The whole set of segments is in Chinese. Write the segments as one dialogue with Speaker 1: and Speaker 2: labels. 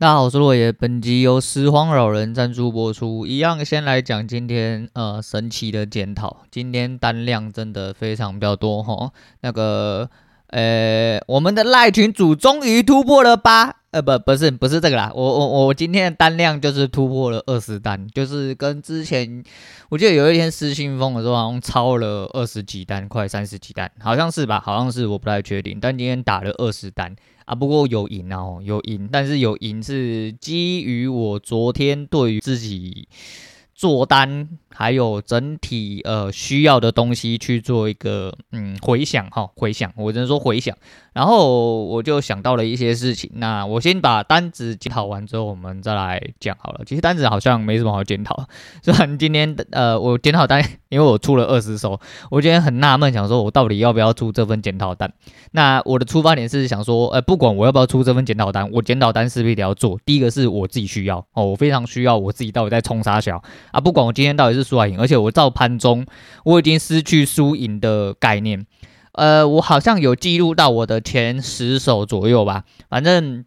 Speaker 1: 大家好，我是洛爷。本集由拾荒老人赞助播出。一样，先来讲今天呃神奇的检讨。今天单量真的非常比较多哈。那个呃，我们的赖群主终于突破了八呃不不是不是这个啦。我我我今天的单量就是突破了二十单，就是跟之前我记得有一天失心疯的时候好像超了二十几单，快三十几单，好像是吧？好像是，我不太确定。但今天打了二十单。啊，不过有赢哦，有赢，但是有赢是基于我昨天对于自己做单还有整体呃需要的东西去做一个嗯回想哈，回想，我只能说回想。然后我就想到了一些事情，那我先把单子检讨完之后，我们再来讲好了。其实单子好像没什么好检讨，虽然今天呃我检讨单，因为我出了二十手，我今天很纳闷，想说我到底要不要出这份检讨单？那我的出发点是想说，呃，不管我要不要出这份检讨单，我检讨单势必得要做。第一个是我自己需要哦，我非常需要我自己到底在冲啥小啊？不管我今天到底是输还赢，而且我照盘中我已经失去输赢的概念。呃，我好像有记录到我的前十手左右吧，反正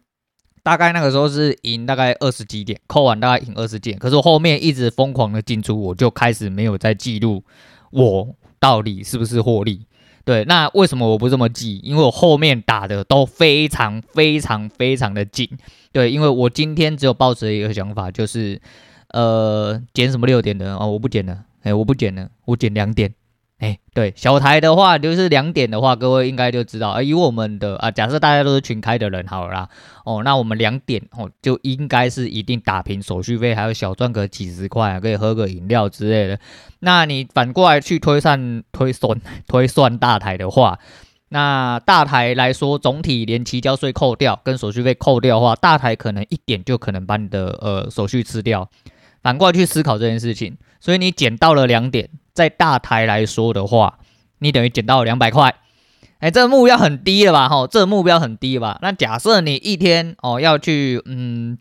Speaker 1: 大概那个时候是赢大概二十几点，扣完大概赢二十点。可是我后面一直疯狂的进出，我就开始没有再记录我到底是不是获利。对，那为什么我不这么记？因为我后面打的都非常非常非常的紧。对，因为我今天只有抱持一个想法，就是呃减什么六点的哦，我不减了，哎，我不减了，我减两点。哎，对，小台的话就是两点的话，各位应该就知道啊。以我们的啊，假设大家都是群开的人好了啦，哦，那我们两点哦就应该是一定打平手续费，还有小赚个几十块啊，可以喝个饮料之类的。那你反过来去推算推算 推算大台的话，那大台来说，总体连期交税扣掉跟手续费扣掉的话，大台可能一点就可能把你的呃手续吃掉。反过来去思考这件事情，所以你捡到了两点。在大台来说的话，你等于捡到两百块，哎，这个目标很低了吧？哈，这个目标很低吧？那假设你一天哦要去，嗯，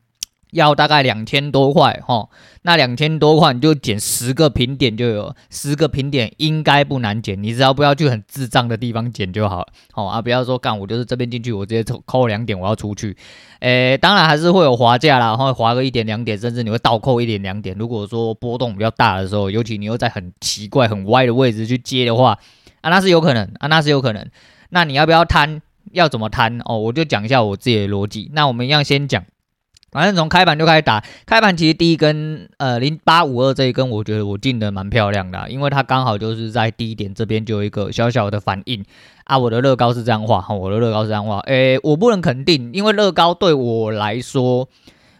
Speaker 1: 要大概两千多块，吼，那两千多块你就减十个平点就有，十个平点应该不难减，你只要不要去很智障的地方减就好，好啊，不要说干我就是这边进去，我直接扣两点，我要出去。诶，当然还是会有滑价啦，然后滑个一点两点，甚至你会倒扣一点两点。如果说波动比较大的时候，尤其你又在很奇怪、很歪的位置去接的话，啊，那是有可能啊，那是有可能。那你要不要摊？要怎么摊？哦，我就讲一下我自己的逻辑。那我们一样先讲。反正从开盘就开始打，开盘其实第一根呃零八五二这一根，我觉得我进的蛮漂亮的，因为它刚好就是在低点这边就有一个小小的反应啊。我的乐高是这样画，哈我的乐高是这样画，诶，我不能肯定，因为乐高对我来说，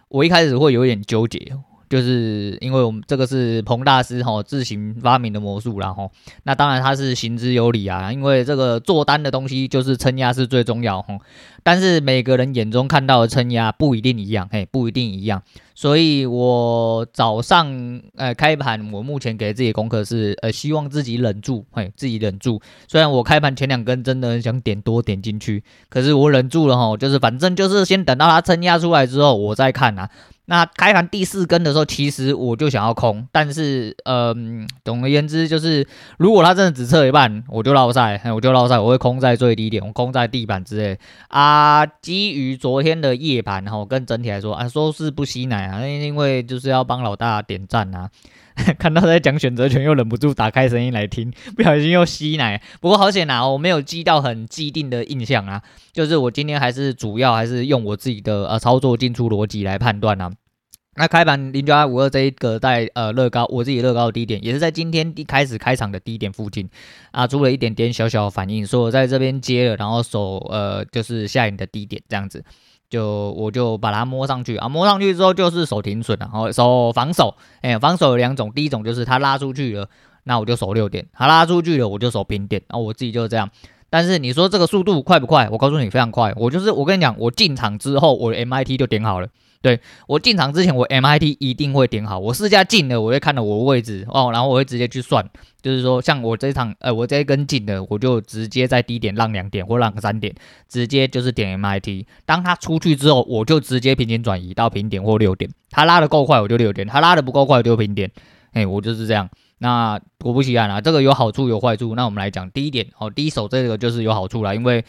Speaker 1: 我一开始会有点纠结。就是因为我们这个是彭大师哈自行发明的魔术啦哈，那当然他是行之有理啊，因为这个做单的东西就是撑压是最重要哈，但是每个人眼中看到的撑压不一定一样，嘿，不一定一样，所以我早上呃开盘，我目前给自己的功课是呃希望自己忍住，嘿，自己忍住，虽然我开盘前两根真的很想点多点进去，可是我忍住了哈，就是反正就是先等到它撑压出来之后我再看啊。那开盘第四根的时候，其实我就想要空，但是，嗯，总而言之，就是如果它真的只测一半，我就绕赛，我就绕赛，我会空在最低点，我空在地板之类。啊，基于昨天的夜盘，哈，跟整体来说，啊，说是不吸奶啊，因为就是要帮老大点赞啊。看到在讲选择权，又忍不住打开声音来听，不小心又吸奶。不过好险啊，我没有记到很既定的印象啊。就是我今天还是主要还是用我自己的呃操作进出逻辑来判断啊。那开盘零九二五二这一个在呃乐高，我自己乐高的低点也是在今天一开始开场的低点附近啊，出了一点点小小的反应，所以我在这边接了，然后守呃就是下影的低点这样子。就我就把它摸上去啊，摸上去之后就是守停损，然后守防守，哎、防守有两种，第一种就是它拉出去了，那我就守六点，它拉出去了我就守平点，然后我自己就是这样。但是你说这个速度快不快？我告诉你非常快，我就是我跟你讲，我进场之后我的 MIT 就点好了。对，我进场之前，我 MIT 一定会点好。我试驾进了，我会看到我的位置哦，然后我会直接去算，就是说，像我这一场，呃，我这一根进的，我就直接在低点让两点或让三点，直接就是点 MIT。当它出去之后，我就直接平行转移到平点或六点。它拉得够快，我就六点；它拉得不够快，我就平点。哎，我就是这样。那果不其然啊，这个有好处有坏处。那我们来讲第一点哦，第一手这个就是有好处啦，因为。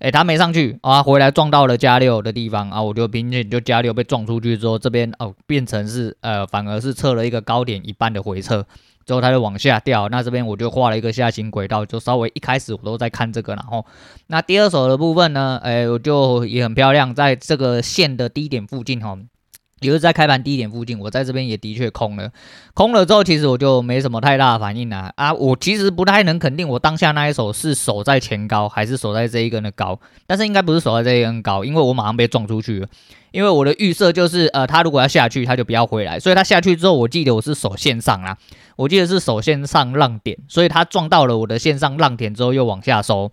Speaker 1: 诶，他没上去啊，回来撞到了加六的地方啊，我就平均就加六被撞出去之后，这边哦变成是呃，反而是测了一个高点一半的回撤，之后它就往下掉。那这边我就画了一个下行轨道，就稍微一开始我都在看这个，然后那第二手的部分呢，诶，我就也很漂亮，在这个线的低点附近哈。也就是在开盘低点附近，我在这边也的确空了，空了之后，其实我就没什么太大的反应啊啊！我其实不太能肯定我当下那一手是守在前高还是守在这一根的高，但是应该不是守在这一根高，因为我马上被撞出去了。因为我的预设就是，呃，他如果要下去，他就不要回来，所以他下去之后，我记得我是守线上啦，我记得是守线上浪点，所以他撞到了我的线上浪点之后又往下收。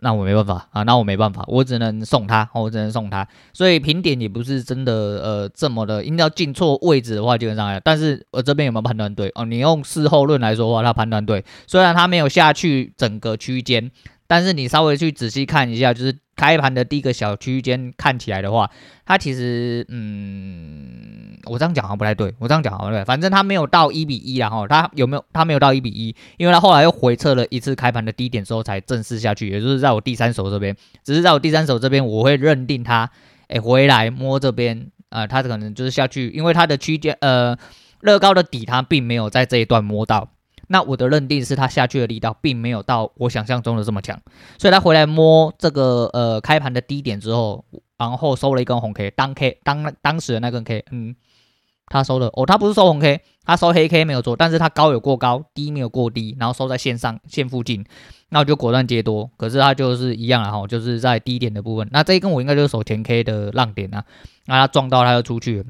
Speaker 1: 那我没办法啊，那我没办法，我只能送他，我只能送他。所以评点也不是真的呃这么的，应该要进错位置的话基本上来，但是我这边有没有判断对哦？你用事后论来说话，他判断对，虽然他没有下去整个区间，但是你稍微去仔细看一下，就是。开盘的第一个小区间看起来的话，它其实，嗯，我这样讲好像不太对，我这样讲好像不对，反正它没有到一比一，然后它有没有？它没有到一比一，因为它后来又回测了一次开盘的低点之后才正式下去，也就是在我第三手这边，只是在我第三手这边，我会认定它，哎，回来摸这边，啊，它可能就是下去，因为它的区间，呃，乐高的底它并没有在这一段摸到。那我的认定是，他下去的力道并没有到我想象中的这么强，所以他回来摸这个呃开盘的低点之后，然后收了一根红 K，当 K 当当时的那根 K，嗯，他收的。哦，他不是收红 K，他收黑 K 没有做，但是他高有过高，低没有过低，然后收在线上线附近，那我就果断接多，可是他就是一样啊哈，就是在低点的部分，那这一根我应该就是守前 K 的浪点啊，那他撞到他就出去了。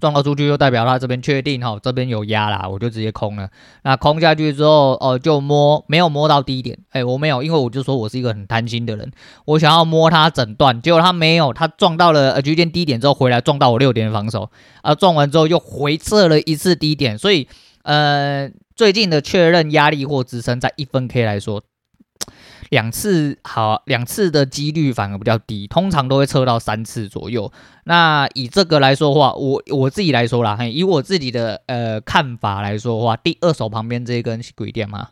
Speaker 1: 撞到出去就代表他这边确定哈，这边有压啦，我就直接空了。那空下去之后，哦，就摸没有摸到低点，哎，我没有，因为我就说我是一个很贪心的人，我想要摸它整段，结果他没有，他撞到了呃区间低点之后回来撞到我六点防守，啊，撞完之后又回撤了一次低点，所以呃最近的确认压力或支撑在一分 K 来说。两次好，两次的几率反而比较低，通常都会测到三次左右。那以这个来说话，我我自己来说啦，以我自己的呃看法来说的话，第二手旁边这一根是鬼点吗？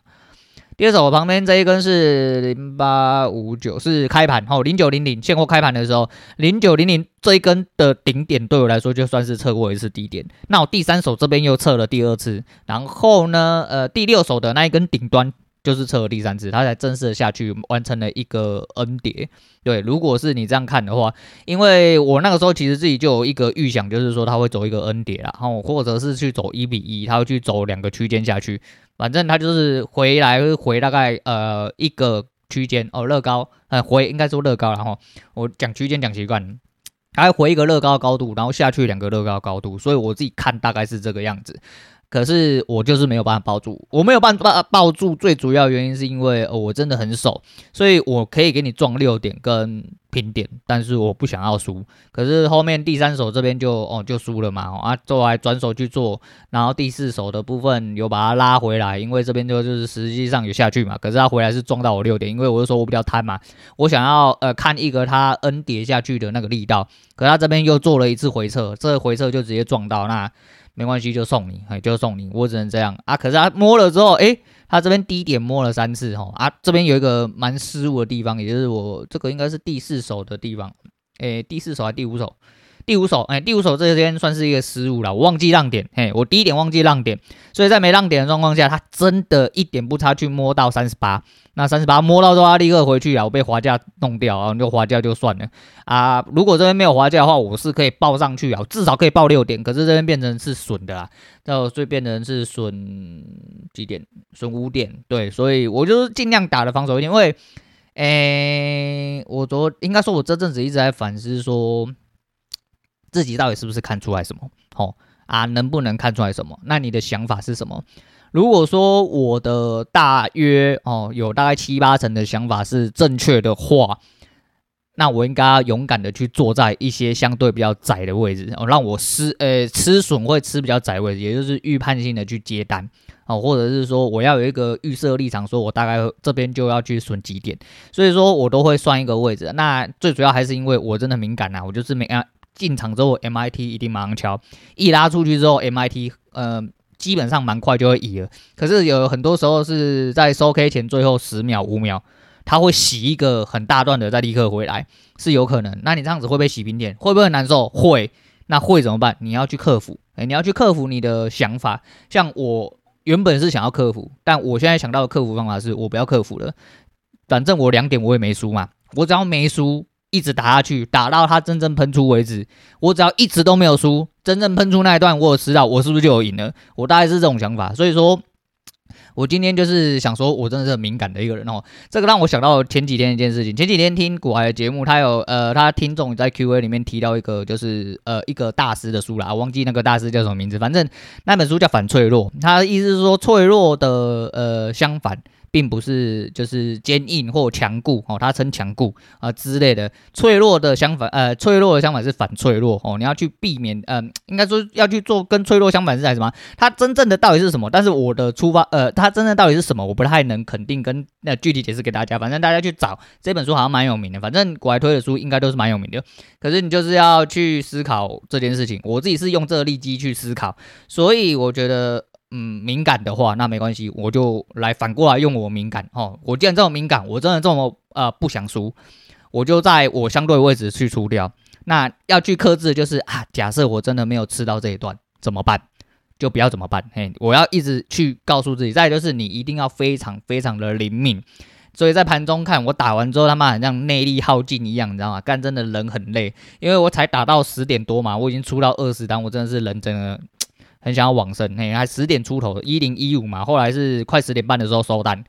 Speaker 1: 第二手旁边这一根是零八五九，是开盘哦，零九零零现货开盘的时候，零九零零这一根的顶点对我来说就算是测过一次低点。那我第三手这边又测了第二次，然后呢，呃，第六手的那一根顶端。就是测了第三次，它才正式的下去完成了一个 N 叠。对，如果是你这样看的话，因为我那个时候其实自己就有一个预想，就是说它会走一个 N 叠啦，然后或者是去走一比一，它会去走两个区间下去，反正它就是回来回大概呃一个区间哦，乐高呃回应该说乐高，然后我讲区间讲习惯，它会回一个乐高高度，然后下去两个乐高高度，所以我自己看大概是这个样子。可是我就是没有办法抱住，我没有办法抱住，最主要原因是因为我真的很瘦，所以我可以给你撞六点跟拼点，但是我不想要输。可是后面第三手这边就哦就输了嘛，啊，做来转手去做，然后第四手的部分有把它拉回来，因为这边就就是实际上有下去嘛，可是它回来是撞到我六点，因为我就说我比较贪嘛，我想要呃看一个它 N 叠下去的那个力道，可是它这边又做了一次回撤，这个回撤就直接撞到那。没关系，就送你，嘿，就送你，我只能这样啊。可是他摸了之后，诶，他这边低点摸了三次，吼啊，这边有一个蛮失误的地方，也就是我这个应该是第四手的地方，诶，第四手还是第五手？第五手，哎，第五手这边算是一个失误了，我忘记让点，嘿，我第一点忘记让点，所以在没让点的状况下，他真的一点不差去摸到三十八，那三十八摸到之后，他立刻回去啊，我被滑价弄掉啊，就滑价就算了啊，如果这边没有滑价的话，我是可以报上去啊，至少可以报六点，可是这边变成是损的啦，那所以变成是损几点？损五点，对，所以我就是尽量打的防守一点，因为，诶，我昨应该说，我这阵子一直在反思说。自己到底是不是看出来什么？哦啊，能不能看出来什么？那你的想法是什么？如果说我的大约哦有大概七八成的想法是正确的话，那我应该要勇敢的去坐在一些相对比较窄的位置哦，让我吃呃吃损会吃比较窄位置，也就是预判性的去接单哦，或者是说我要有一个预设立场，说我大概这边就要去损几点，所以说我都会算一个位置。那最主要还是因为我真的敏感呐、我就是没啊。进场之后，MIT 一定马上敲，一拉出去之后，MIT 呃基本上蛮快就会移了。可是有很多时候是在收 K 前最后十秒五秒，它会洗一个很大段的，再立刻回来，是有可能。那你这样子会不会洗平点？会不会很难受？会。那会怎么办？你要去克服，哎，你要去克服你的想法。像我原本是想要克服，但我现在想到的克服方法是我不要克服了。反正我两点我也没输嘛，我只要没输，一直打下去，打到他真正喷出为止。我只要一直都没有输，真正喷出那一段我有吃到，我是不是就有赢了？我大概是这种想法。所以说。我今天就是想说，我真的是很敏感的一个人哦。这个让我想到前几天一件事情。前几天听古海的节目，他有呃，他听众在 Q&A 里面提到一个，就是呃一个大师的书啦，我忘记那个大师叫什么名字，反正那本书叫《反脆弱》，他的意思是说脆弱的呃相反。并不是就是坚硬或强固哦，它称强固啊之类的，脆弱的相反，呃，脆弱的相反是反脆弱哦，你要去避免，嗯、应该说要去做跟脆弱相反是在什么？它真正的到底是什么？但是我的出发，呃，它真正的道理是什么？我不太能肯定跟那具体解释给大家，反正大家去找这本书好像蛮有名的，反正国外推的书应该都是蛮有名的。可是你就是要去思考这件事情，我自己是用这个利基去思考，所以我觉得。嗯，敏感的话，那没关系，我就来反过来用我敏感哦。我既然这么敏感，我真的这么呃不想输，我就在我相对位置去出掉。那要去克制就是啊，假设我真的没有吃到这一段怎么办？就不要怎么办？嘿，我要一直去告诉自己。再就是你一定要非常非常的灵敏。所以在盘中看我打完之后，他妈很像内力耗尽一样，你知道吗？干真的人很累，因为我才打到十点多嘛，我已经出到二十单，我真的是人真的。很想要往生，嘿，还十点出头，一零一五嘛，后来是快十点半的时候收单，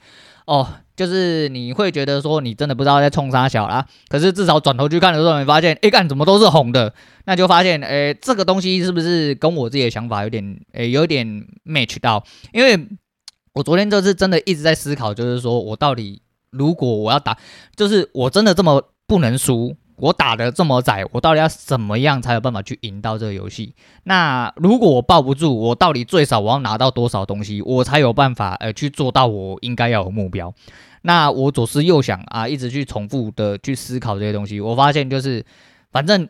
Speaker 1: 哦，就是你会觉得说你真的不知道在冲啥小啦，可是至少转头去看的时候，你发现，哎，干怎么都是红的，那就发现，哎，这个东西是不是跟我自己的想法有点，哎，有点 match 到？因为我昨天就是真的一直在思考，就是说我到底如果我要打，就是我真的这么不能输。我打得这么窄，我到底要怎么样才有办法去赢到这个游戏？那如果我抱不住，我到底最少我要拿到多少东西，我才有办法呃去做到我应该要有目标？那我左思右想啊，一直去重复的去思考这些东西，我发现就是，反正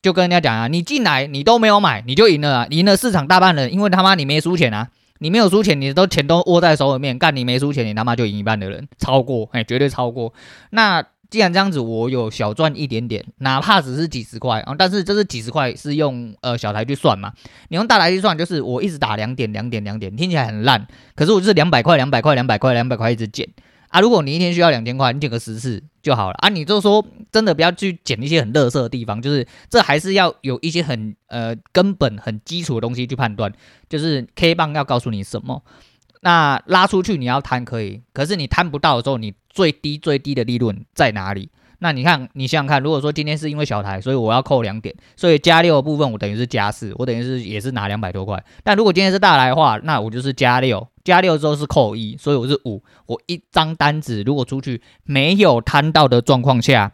Speaker 1: 就跟人家讲啊，你进来你都没有买，你就赢了啊，赢了市场大半人，因为他妈你没输钱啊，你没有输钱，你都钱都握在手里面，干你没输钱，你他妈就赢一半的人，超过哎，绝对超过。那。既然这样子，我有小赚一点点，哪怕只是几十块啊，但是这是几十块是用呃小台去算嘛，你用大台去算，就是我一直打两点两点两点，听起来很烂，可是我就是两百块两百块两百块两百块一直减啊。如果你一天需要两千块，你减个十次就好了啊。你就说真的不要去减一些很垃圾的地方，就是这还是要有一些很呃根本很基础的东西去判断，就是 K 棒要告诉你什么。那拉出去你要摊可以，可是你摊不到的时候，你最低最低的利润在哪里？那你看，你想想看，如果说今天是因为小台，所以我要扣两点，所以加六的部分我等于是加四，我等于是也是拿两百多块。但如果今天是大台的话，那我就是加六，加六之后是扣一，所以我是五。我一张单子如果出去没有摊到的状况下，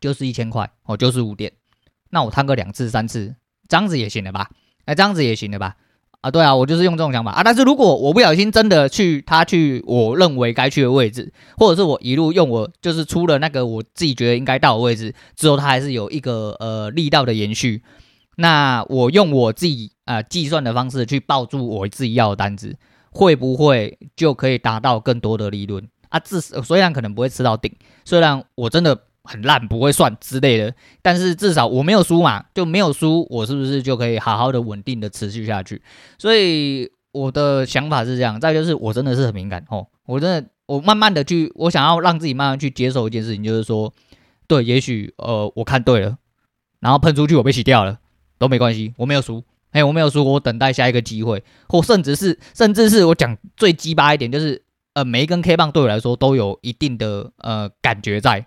Speaker 1: 就是一千块，我就是五点。那我摊个两次三次，这样子也行了吧？哎，这样子也行了吧？啊，对啊，我就是用这种想法啊。但是如果我不小心真的去他去我认为该去的位置，或者是我一路用我就是出了那个我自己觉得应该到的位置之后，它还是有一个呃力道的延续，那我用我自己啊、呃、计算的方式去抱住我自己要的单子，会不会就可以达到更多的利润啊？至少虽然可能不会吃到顶，虽然我真的。很烂，不会算之类的，但是至少我没有输嘛，就没有输，我是不是就可以好好的稳定的持续下去？所以我的想法是这样。再就是我真的是很敏感哦，我真的我慢慢的去，我想要让自己慢慢去接受一件事情，就是说，对，也许呃我看对了，然后喷出去我被洗掉了都没关系，我没有输，哎，我没有输，我等待下一个机会，或甚至是甚至是我讲最鸡巴一点，就是呃每一根 K 棒对我来说都有一定的呃感觉在。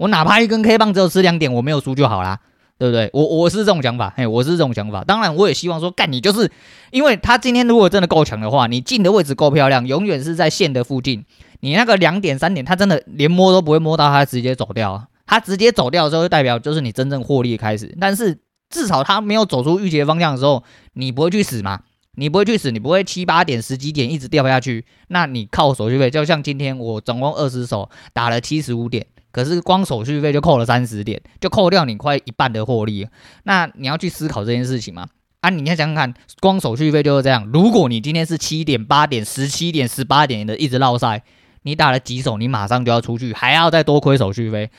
Speaker 1: 我哪怕一根 K 棒只有吃两点，我没有输就好啦，对不对？我我是这种想法，嘿，我是这种想法。当然，我也希望说，干你就是，因为他今天如果真的够强的话，你进的位置够漂亮，永远是在线的附近。你那个两点三点，他真的连摸都不会摸到，他直接走掉。他直接走掉的时候，就代表就是你真正获利开始。但是至少他没有走出预期的方向的时候，你不会去死嘛？你不会去死，你不会七八点、十几点一直掉下去。那你靠手续费，就像今天我总共二十手打了七十五点。可是光手续费就扣了三十点，就扣掉你快一半的获利。那你要去思考这件事情吗？啊，你要想想看，光手续费就是这样。如果你今天是七点、八点、十七点、十八点的一直落赛，你打了几手，你马上就要出去，还要再多亏手续费，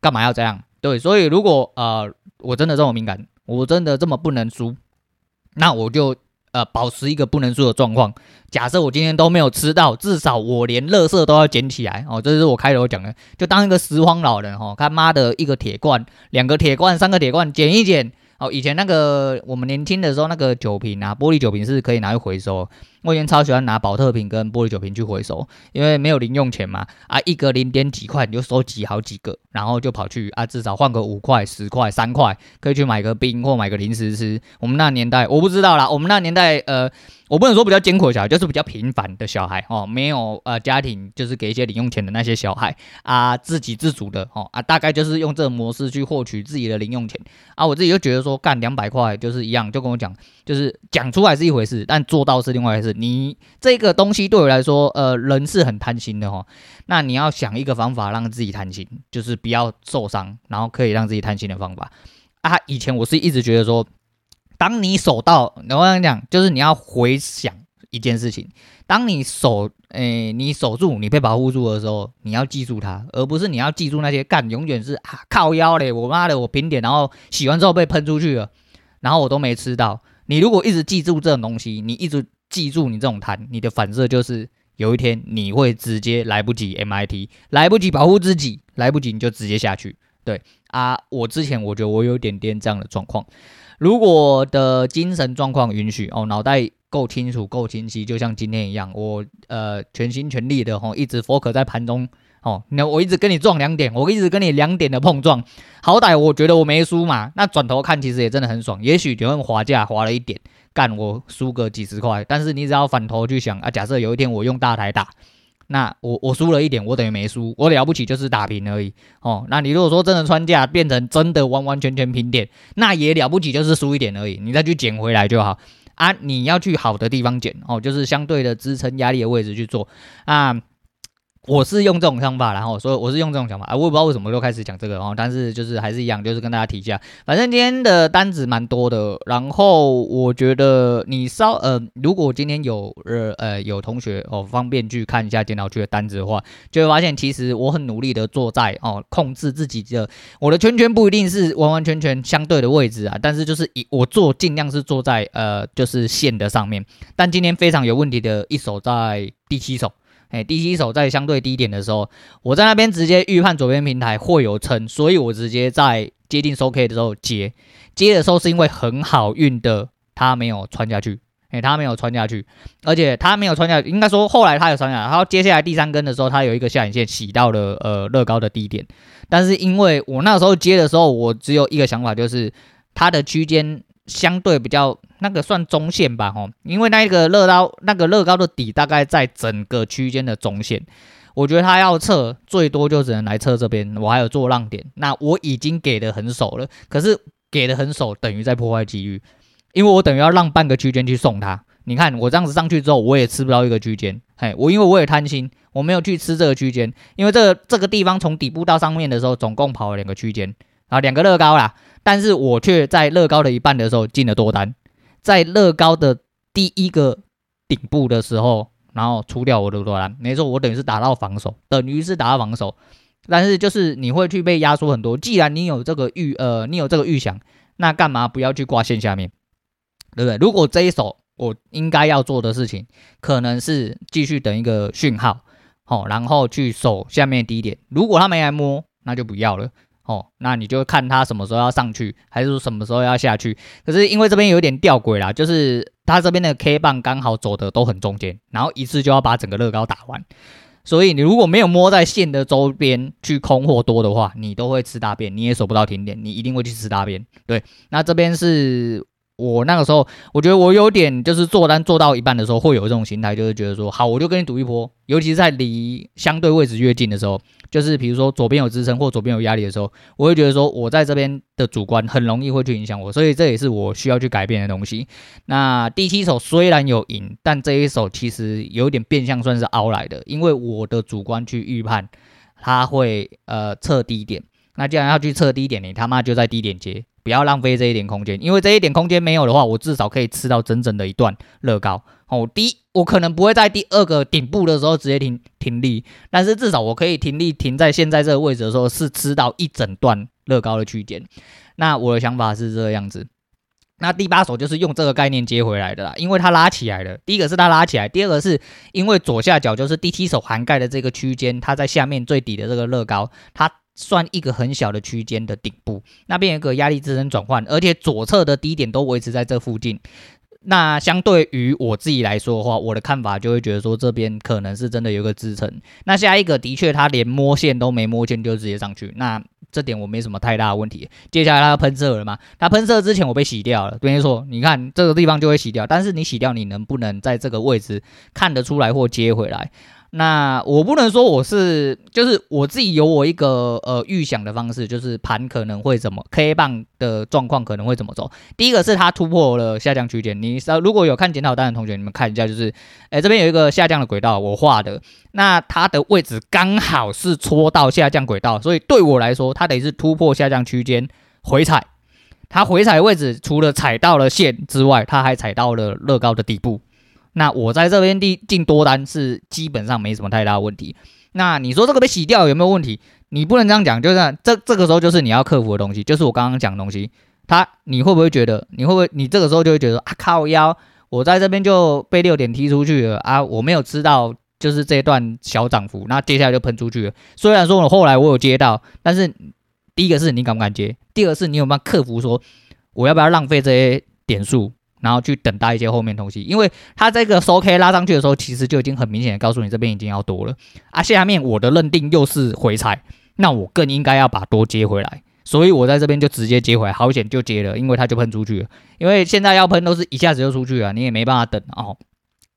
Speaker 1: 干嘛要这样？对，所以如果呃我真的这么敏感，我真的这么不能输，那我就呃保持一个不能输的状况。假设我今天都没有吃到，至少我连垃圾都要捡起来哦。这是我开头讲的，就当一个拾荒老人哦，他妈的一个铁罐、两个铁罐、三个铁罐捡一捡。哦，以前那个我们年轻的时候，那个酒瓶啊，玻璃酒瓶是可以拿去回收。我以前超喜欢拿宝特瓶跟玻璃酒瓶去回收，因为没有零用钱嘛，啊，一个零点几块你就收集好几个，然后就跑去啊，至少换个五块、十块、三块，可以去买个冰或买个零食吃。我们那年代我不知道啦，我们那年代呃。我不能说比较艰苦的小孩，就是比较平凡的小孩哦，没有呃家庭就是给一些零用钱的那些小孩啊，自给自足的哦啊，大概就是用这个模式去获取自己的零用钱啊。我自己就觉得说干两百块就是一样，就跟我讲，就是讲出来是一回事，但做到是另外一回事。你这个东西对我来说，呃，人是很贪心的哈、哦。那你要想一个方法让自己贪心，就是不要受伤，然后可以让自己贪心的方法啊。以前我是一直觉得说。当你守到，我跟你讲，就是你要回想一件事情。当你守，诶、你守住，你被保护住的时候，你要记住它，而不是你要记住那些干，永远是啊靠腰嘞，我妈的，我平点，然后洗完之后被喷出去了，然后我都没吃到。你如果一直记住这种东西，你一直记住你这种贪，你的反射就是有一天你会直接来不及 MIT，来不及保护自己，来不及你就直接下去。对啊，我之前我觉得我有点点这样的状况。如果的精神状况允许哦，脑袋够清楚、够清晰，就像今天一样，我呃全心全力的吼、哦，一直 focus 在盘中哦。那我一直跟你撞两点，我一直跟你两点的碰撞，好歹我觉得我没输嘛。那转头看其实也真的很爽，也许有人滑价滑了一点，干我输个几十块，但是你只要反头去想啊，假设有一天我用大台打。那我我输了一点，我等于没输，我了不起就是打平而已哦。那你如果说真的穿价变成真的完完全全平点，那也了不起就是输一点而已，你再去捡回来就好啊。你要去好的地方捡哦，就是相对的支撑压力的位置去做啊。我是用这种想法，然后所以我是用这种想法啊，我也不知道为什么又开始讲这个哦，但是就是还是一样，就是跟大家提一下，反正今天的单子蛮多的，然后我觉得你稍呃，如果今天有呃呃有同学哦方便去看一下电脑区的单子的话，就会发现其实我很努力的坐在哦控制自己的我的圈圈不一定是完完全全相对的位置啊，但是就是以我做尽量是坐在呃就是线的上面，但今天非常有问题的一手在第七手。哎，第七手在相对低点的时候，我在那边直接预判左边平台会有撑，所以我直接在接近收 K 的时候接，接的时候是因为很好运的，它没有穿下去，哎，它没有穿下去，而且它没有穿下去，应该说后来它有穿下来，然后接下来第三根的时候，它有一个下影线洗到了呃乐高的低点，但是因为我那时候接的时候，我只有一个想法，就是它的区间相对比较。那个算中线吧，吼，因为那个乐高那个乐高的底大概在整个区间的中线，我觉得他要测最多就只能来测这边，我还有做浪点，那我已经给的很守了，可是给的很守等于在破坏机遇，因为我等于要让半个区间去送他，你看我这样子上去之后，我也吃不到一个区间，嘿，我因为我也贪心，我没有去吃这个区间，因为这个这个地方从底部到上面的时候，总共跑了两个区间，啊，两个乐高啦，但是我却在乐高的一半的时候进了多单。在乐高的第一个顶部的时候，然后出掉我的多单，没错，我等于是打到防守，等于是打到防守，但是就是你会去被压缩很多。既然你有这个预呃，你有这个预想，那干嘛不要去挂线下面，对不对？如果这一手我应该要做的事情，可能是继续等一个讯号，好，然后去守下面低点。如果他没来摸，那就不要了。哦，那你就看他什么时候要上去，还是什么时候要下去？可是因为这边有点吊诡啦，就是它这边的 K 棒刚好走的都很中间，然后一次就要把整个乐高打完，所以你如果没有摸在线的周边去空货多的话，你都会吃大便，你也守不到停点，你一定会去吃大便。对，那这边是。我那个时候，我觉得我有点就是做单做到一半的时候，会有这种心态，就是觉得说，好，我就跟你赌一波。尤其是在离相对位置越近的时候，就是比如说左边有支撑或左边有压力的时候，我会觉得说，我在这边的主观很容易会去影响我，所以这也是我需要去改变的东西。那第七手虽然有赢，但这一手其实有点变相算是凹来的，因为我的主观去预判它会呃测低点。那既然要去测低点，你他妈就在低点接。不要浪费这一点空间，因为这一点空间没有的话，我至少可以吃到整整的一段乐高哦，第一，我可能不会在第二个顶部的时候直接停停立，但是至少我可以停立停在现在这个位置的时候是吃到一整段乐高的区间。那我的想法是这个样子。那第八手就是用这个概念接回来的啦，因为它拉起来了。第一个是它拉起来，第二个是因为左下角就是第七手涵盖的这个区间，它在下面最底的这个乐高，它算一个很小的区间的顶部，那边有个压力支撑转换，而且左侧的低点都维持在这附近。那相对于我自己来说的话，我的看法就会觉得说这边可能是真的有个支撑。那下一个的确它连摸线都没摸线就直接上去，那这点我没什么太大的问题。接下来它要喷射了嘛？它喷射之前我被洗掉了，没错，你看这个地方就会洗掉，但是你洗掉你能不能在这个位置看得出来或接回来？那我不能说我是，就是我自己有我一个呃预想的方式，就是盘可能会怎么，K 棒的状况可能会怎么走。第一个是它突破了下降区间，你如果有看检讨单的同学，你们看一下，就是，哎，这边有一个下降的轨道，我画的，那它的位置刚好是戳到下降轨道，所以对我来说，它等于是突破下降区间回踩，它回踩位置除了踩到了线之外，它还踩到了乐高的底部。那我在这边进进多单是基本上没什么太大问题。那你说这个被洗掉有没有问题？你不能这样讲，就是这这个时候就是你要克服的东西，就是我刚刚讲的东西。他你会不会觉得？你会不会？你这个时候就会觉得啊靠腰，我在这边就被六点踢出去了啊，我没有吃到就是这一段小涨幅，那接下来就喷出去了。虽然说我后来我有接到，但是第一个是你敢不敢接？第二个是你有没有克服说我要不要浪费这些点数？然后去等待一些后面东西，因为它这个收 K 拉上去的时候，其实就已经很明显的告诉你这边已经要多了啊。下面我的认定又是回踩，那我更应该要把多接回来，所以我在这边就直接接回来，好险就接了，因为它就喷出去了。因为现在要喷都是一下子就出去了，你也没办法等哦。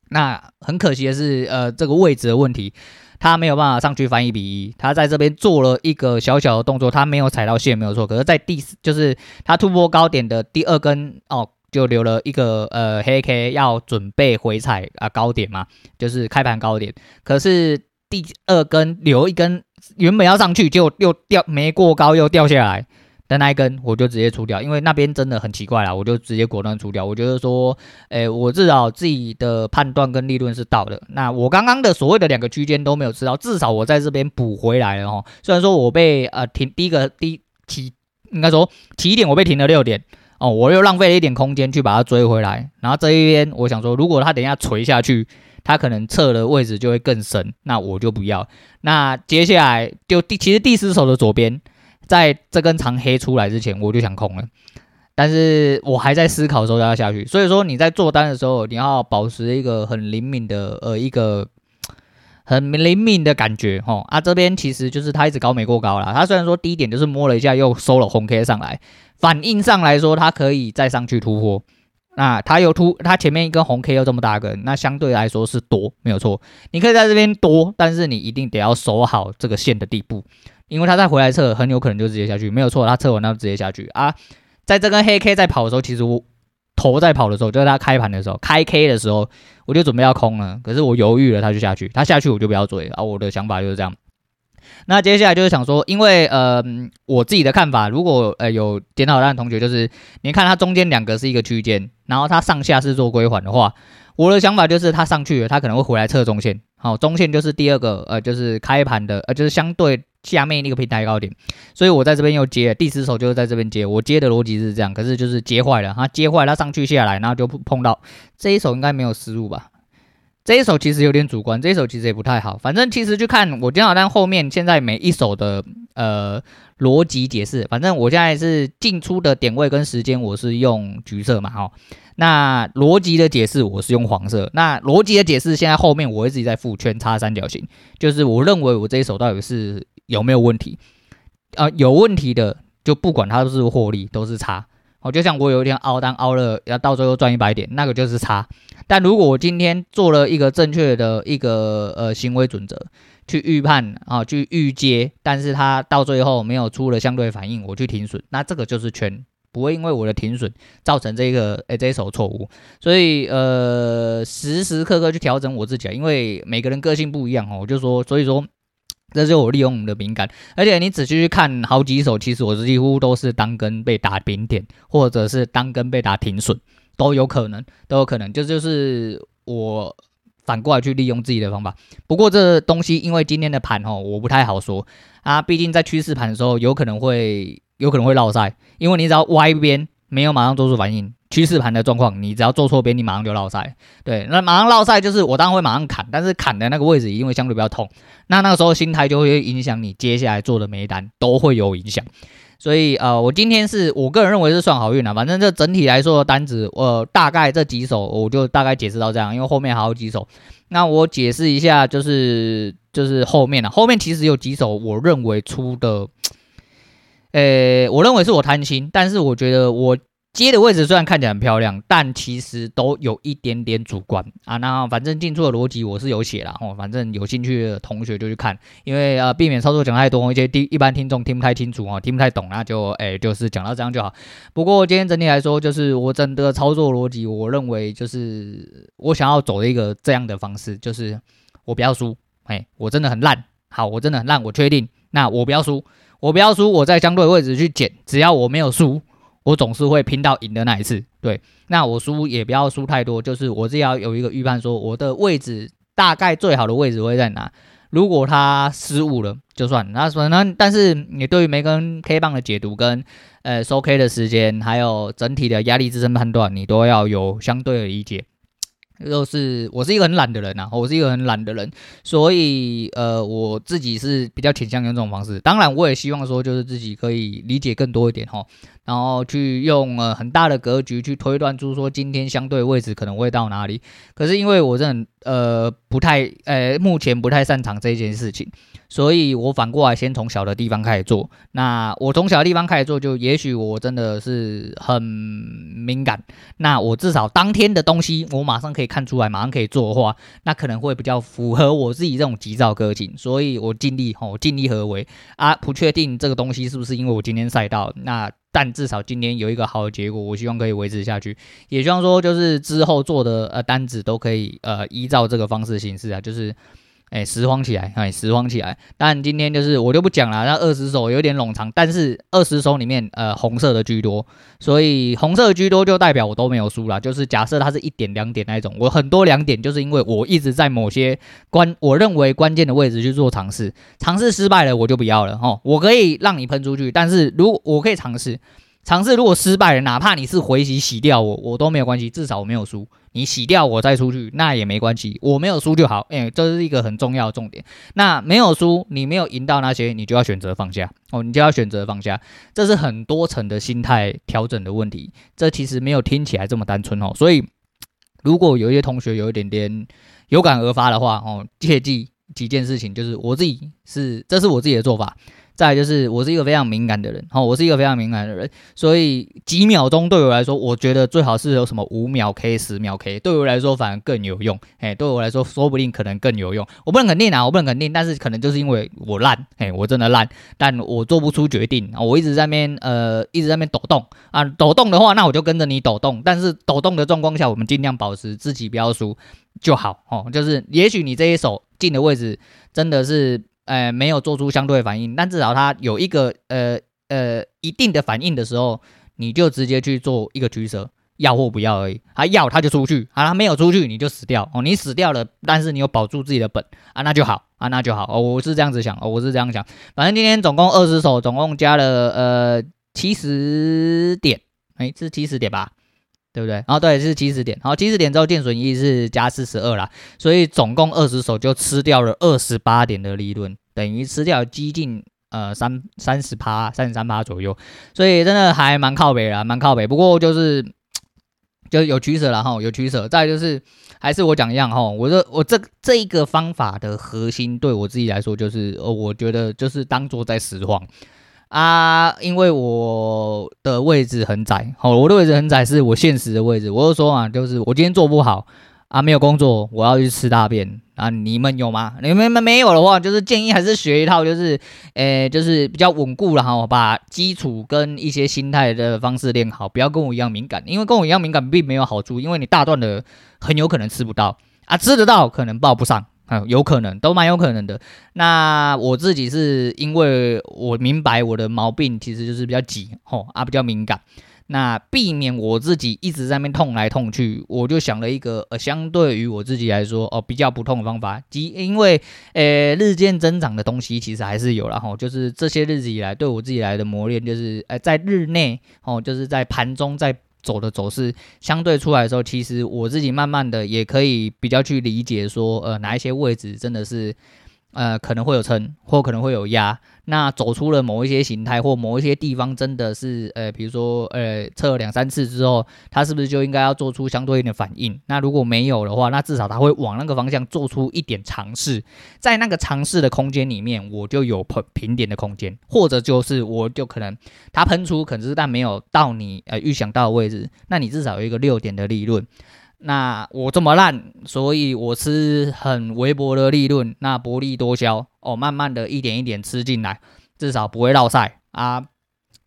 Speaker 1: 那很可惜的是，呃，这个位置的问题，它没有办法上去翻一比一，它在这边做了一个小小的动作，它没有踩到线，没有错。可是，在第四就是它突破高点的第二根哦。就留了一个呃黑 K 要准备回踩啊高点嘛，就是开盘高点。可是第二根留一根原本要上去，结果又掉没过高又掉下来的那一根，我就直接出掉，因为那边真的很奇怪啦，我就直接果断出掉。我觉得说，诶，我至少自己的判断跟利润是到的。那我刚刚的所谓的两个区间都没有吃到，至少我在这边补回来了哦。虽然说我被呃停第一个第起，应该说起点我被停了六点。哦，我又浪费了一点空间去把它追回来，然后这一边我想说，如果它等一下垂下去，它可能测的位置就会更深，那我就不要。那接下来就第其实第四手的左边，在这根长黑出来之前，我就想空了，但是我还在思考的时候要下去。所以说你在做单的时候，你要保持一个很灵敏的呃一个很灵敏的感觉哈。啊，这边其实就是它一直高没过高啦，它虽然说低点就是摸了一下又收了红 K 上来。反应上来说，它可以再上去突破。那它有突，它前面一根红 K 又这么大根，那相对来说是多，没有错。你可以在这边多，但是你一定得要守好这个线的底部，因为它再回来测，很有可能就直接下去，没有错。它测完那就直接下去啊。在这根黑 K 在跑的时候，其实我头在跑的时候，就是它开盘的时候，开 K 的时候，我就准备要空了，可是我犹豫了，它就下去，它下去我就不要追啊。我的想法就是这样。那接下来就是想说，因为呃，我自己的看法，如果呃有检讨单的同学，就是你看它中间两个是一个区间，然后它上下是做归还的话，我的想法就是它上去了，它可能会回来测中线，好，中线就是第二个呃，就是开盘的呃，就是相对下面那个平台高点，所以我在这边又接第十手就是在这边接，我接的逻辑是这样，可是就是接坏了，它接坏，它上去下来，然后就碰到这一手应该没有失误吧。这一手其实有点主观，这一手其实也不太好。反正其实就看我电脑单后面现在每一手的呃逻辑解释。反正我现在是进出的点位跟时间我是用橘色嘛，哈。那逻辑的解释我是用黄色。那逻辑的解释现在后面我会自己在附圈叉三角形，就是我认为我这一手到底是有没有问题啊、有问题的就不管它是不是获利都是叉。哦，就像我有一天凹单凹了，要到最后赚一百点，那个就是差。但如果我今天做了一个正确的一个呃行为准则，去预判啊，去预接，但是它到最后没有出了相对反应，我去停损，那这个就是圈，不会因为我的停损造成这个诶这一手错误。所以呃时时刻刻去调整我自己，因为每个人个性不一样哦，我就说，所以说。这就是我利用你的敏感，而且你仔细去看好几手，其实我几乎都是当根被打平点，或者是当根被打停损，都有可能，都有可能。这就，就是我反过来去利用自己的方法。不过这东西因为今天的盘哦，我不太好说啊，毕竟在趋势盘的时候有可能会有可能会落赛，因为你只要歪边没有马上做出反应。趋势盘的状况，你只要做错边，你马上就落赛。对，那马上落赛就是我当然会马上砍，但是砍的那个位置一定会相对比较痛。那那个时候心态就会影响你接下来做的每一单都会有影响。所以呃，我今天是我个人认为是算好运了。反正这整体来说的单子，呃、大概这几手我就大概解释到这样，因为后面还有几手。那我解释一下，就是就是后面啊，后面其实有几手我认为出的，呃，我认为是我贪心，但是我觉得我。接的位置虽然看起来很漂亮，但其实都有一点点主观啊。那反正进出的逻辑我是有写了哦，反正有兴趣的同学就去看，因为呃避免操作讲太多，一些第一般听众听不太清楚哦，听不太懂，那就哎就是讲到这样就好。不过今天整体来说，就是我整个操作逻辑，我认为就是我想要走的一个这样的方式，就是我不要输，哎，我真的很烂，好，我真的很烂，我确定，那我不要输，我不要输，我在相对位置去捡，只要我没有输。我总是会拼到赢的那一次，对，那我输也不要输太多，就是我自己要有一个预判，说我的位置大概最好的位置会在哪。如果他失误了，就算那什么呢？但是你对于每根 K 棒的解读跟呃收 K 的时间，还有整体的压力支撑判断，你都要有相对的理解。就是我是一个很懒的人呐、啊，我是一个很懒的人，所以呃，我自己是比较倾向用这种方式。当然，我也希望说，就是自己可以理解更多一点哈，然后去用呃很大的格局去推断出说今天相对位置可能会到哪里。可是因为我真的呃不太呃目前不太擅长这件事情。所以我反过来先从小的地方开始做。那我从小的地方开始做，就也许我真的是很敏感。那我至少当天的东西，我马上可以看出来，马上可以做的话，那可能会比较符合我自己这种急躁个性。所以我尽力吼，尽力而为啊。不确定这个东西是不是因为我今天赛道，那但至少今天有一个好的结果，我希望可以维持下去。也希望说，就是之后做的呃单子都可以呃依照这个方式行事啊，就是。哎，拾荒起来，哎，拾荒起来。但今天就是我就不讲了，那二十手有点冗长，但是二十手里面，呃，红色的居多，所以红色居多就代表我都没有输啦。就是假设它是一点两点那一种，我很多两点，就是因为我一直在某些关我认为关键的位置去做尝试，尝试失败了我就不要了哦。我可以让你喷出去，但是如果我可以尝试。尝试如果失败了，哪怕你是回洗洗掉我，我都没有关系，至少我没有输。你洗掉我再出去，那也没关系，我没有输就好。哎，这是一个很重要的重点。那没有输，你没有赢到那些，你就要选择放下哦，你就要选择放下。这是很多层的心态调整的问题。这其实没有听起来这么单纯哦。所以，如果有一些同学有一点点有感而发的话哦，切记几件事情，就是我自己是，这是我自己的做法。再就是，我是一个非常敏感的人，好，我是一个非常敏感的人，所以几秒钟对我来说，我觉得最好是有什么五秒 K、十秒 K，对我来说反而更有用，哎，对我来说说不定可能更有用。我不能肯定啊，我不能肯定，但是可能就是因为我烂，哎，我真的烂，但我做不出决定啊，我一直在那边呃，一直在那边抖动啊，抖动的话，那我就跟着你抖动，但是抖动的状况下，我们尽量保持自己不要输就好，哦，就是也许你这一手进的位置真的是。呃，没有做出相对反应，但至少它有一个呃呃一定的反应的时候，你就直接去做一个取舍，要或不要而已。他要他就出去，啊，他没有出去你就死掉哦，你死掉了，但是你有保住自己的本啊，那就好啊，那就好哦，我是这样子想哦，我是这样想，反正今天总共二十手，总共加了呃七十点，哎，是七十点吧？对不对？然后对，是七十点，然后七十点之后，建损益是加四十二啦，所以总共二十手就吃掉了二十八点的利润，等于吃掉接近呃三三十趴、三十三趴左右，所以真的还蛮靠北啦，蛮靠北。不过就是 就有取舍了哈，有取舍。再就是还是我讲一样哈，我说我这这一个方法的核心，对我自己来说就是，呃，我觉得就是当做在实况。啊，因为我的位置很窄，好，我的位置很窄，是我现实的位置。我就说嘛，就是我今天做不好啊，没有工作，我要去吃大便啊。你们有吗？你们没有的话，就是建议还是学一套，就是，诶，就是比较稳固了哈，把基础跟一些心态的方式练好，不要跟我一样敏感，因为跟我一样敏感并没有好处，因为你大段的很有可能吃不到啊，吃得到可能报不上。啊，有可能，都蛮有可能的。那我自己是因为我明白我的毛病其实就是比较急吼啊，比较敏感。那避免我自己一直在那边痛来痛去，我就想了一个呃，相对于我自己来说哦比较不痛的方法。即因为呃日渐增长的东西其实还是有了哈，就是这些日子以来对我自己来的磨练，就是呃在日内哦，就是在盘中在走的走势相对出来的时候，其实我自己慢慢的也可以比较去理解说呃哪一些位置真的是。呃，可能会有撑，或可能会有压。那走出了某一些形态，或某一些地方，真的是，呃，比如说，呃，测了两三次之后，它是不是就应该要做出相对应的反应？那如果没有的话，那至少它会往那个方向做出一点尝试，在那个尝试的空间里面，我就有平平点的空间，或者就是我就可能它喷出，可是但没有到你呃预想到的位置，那你至少有一个六点的利润。那我这么烂，所以我吃很微薄的利润，那薄利多销哦，慢慢的一点一点吃进来，至少不会落赛啊。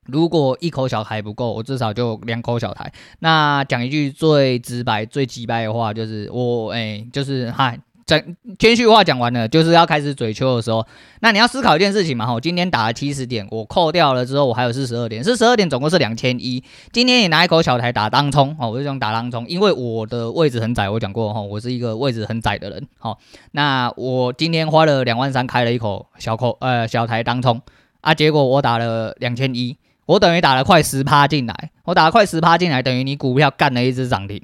Speaker 1: 如果一口小台不够，我至少就两口小台。那讲一句最直白、最直白的话，就是我哎、就是嗨。整谦虚话讲完了，就是要开始嘴秋的时候。那你要思考一件事情嘛，吼，今天打了七十点，我扣掉了之后，我还有四十二点，四十二点总共是两千一。今天你拿一口小台打当冲，哦，我就想打当冲，因为我的位置很窄，我讲过，哈，我是一个位置很窄的人，好，那我今天花了两万三开了一口小口，呃，小台当冲啊，结果我打了两千一，我等于打了快十趴进来，我打了快十趴进来，等于你股票干了一只涨停，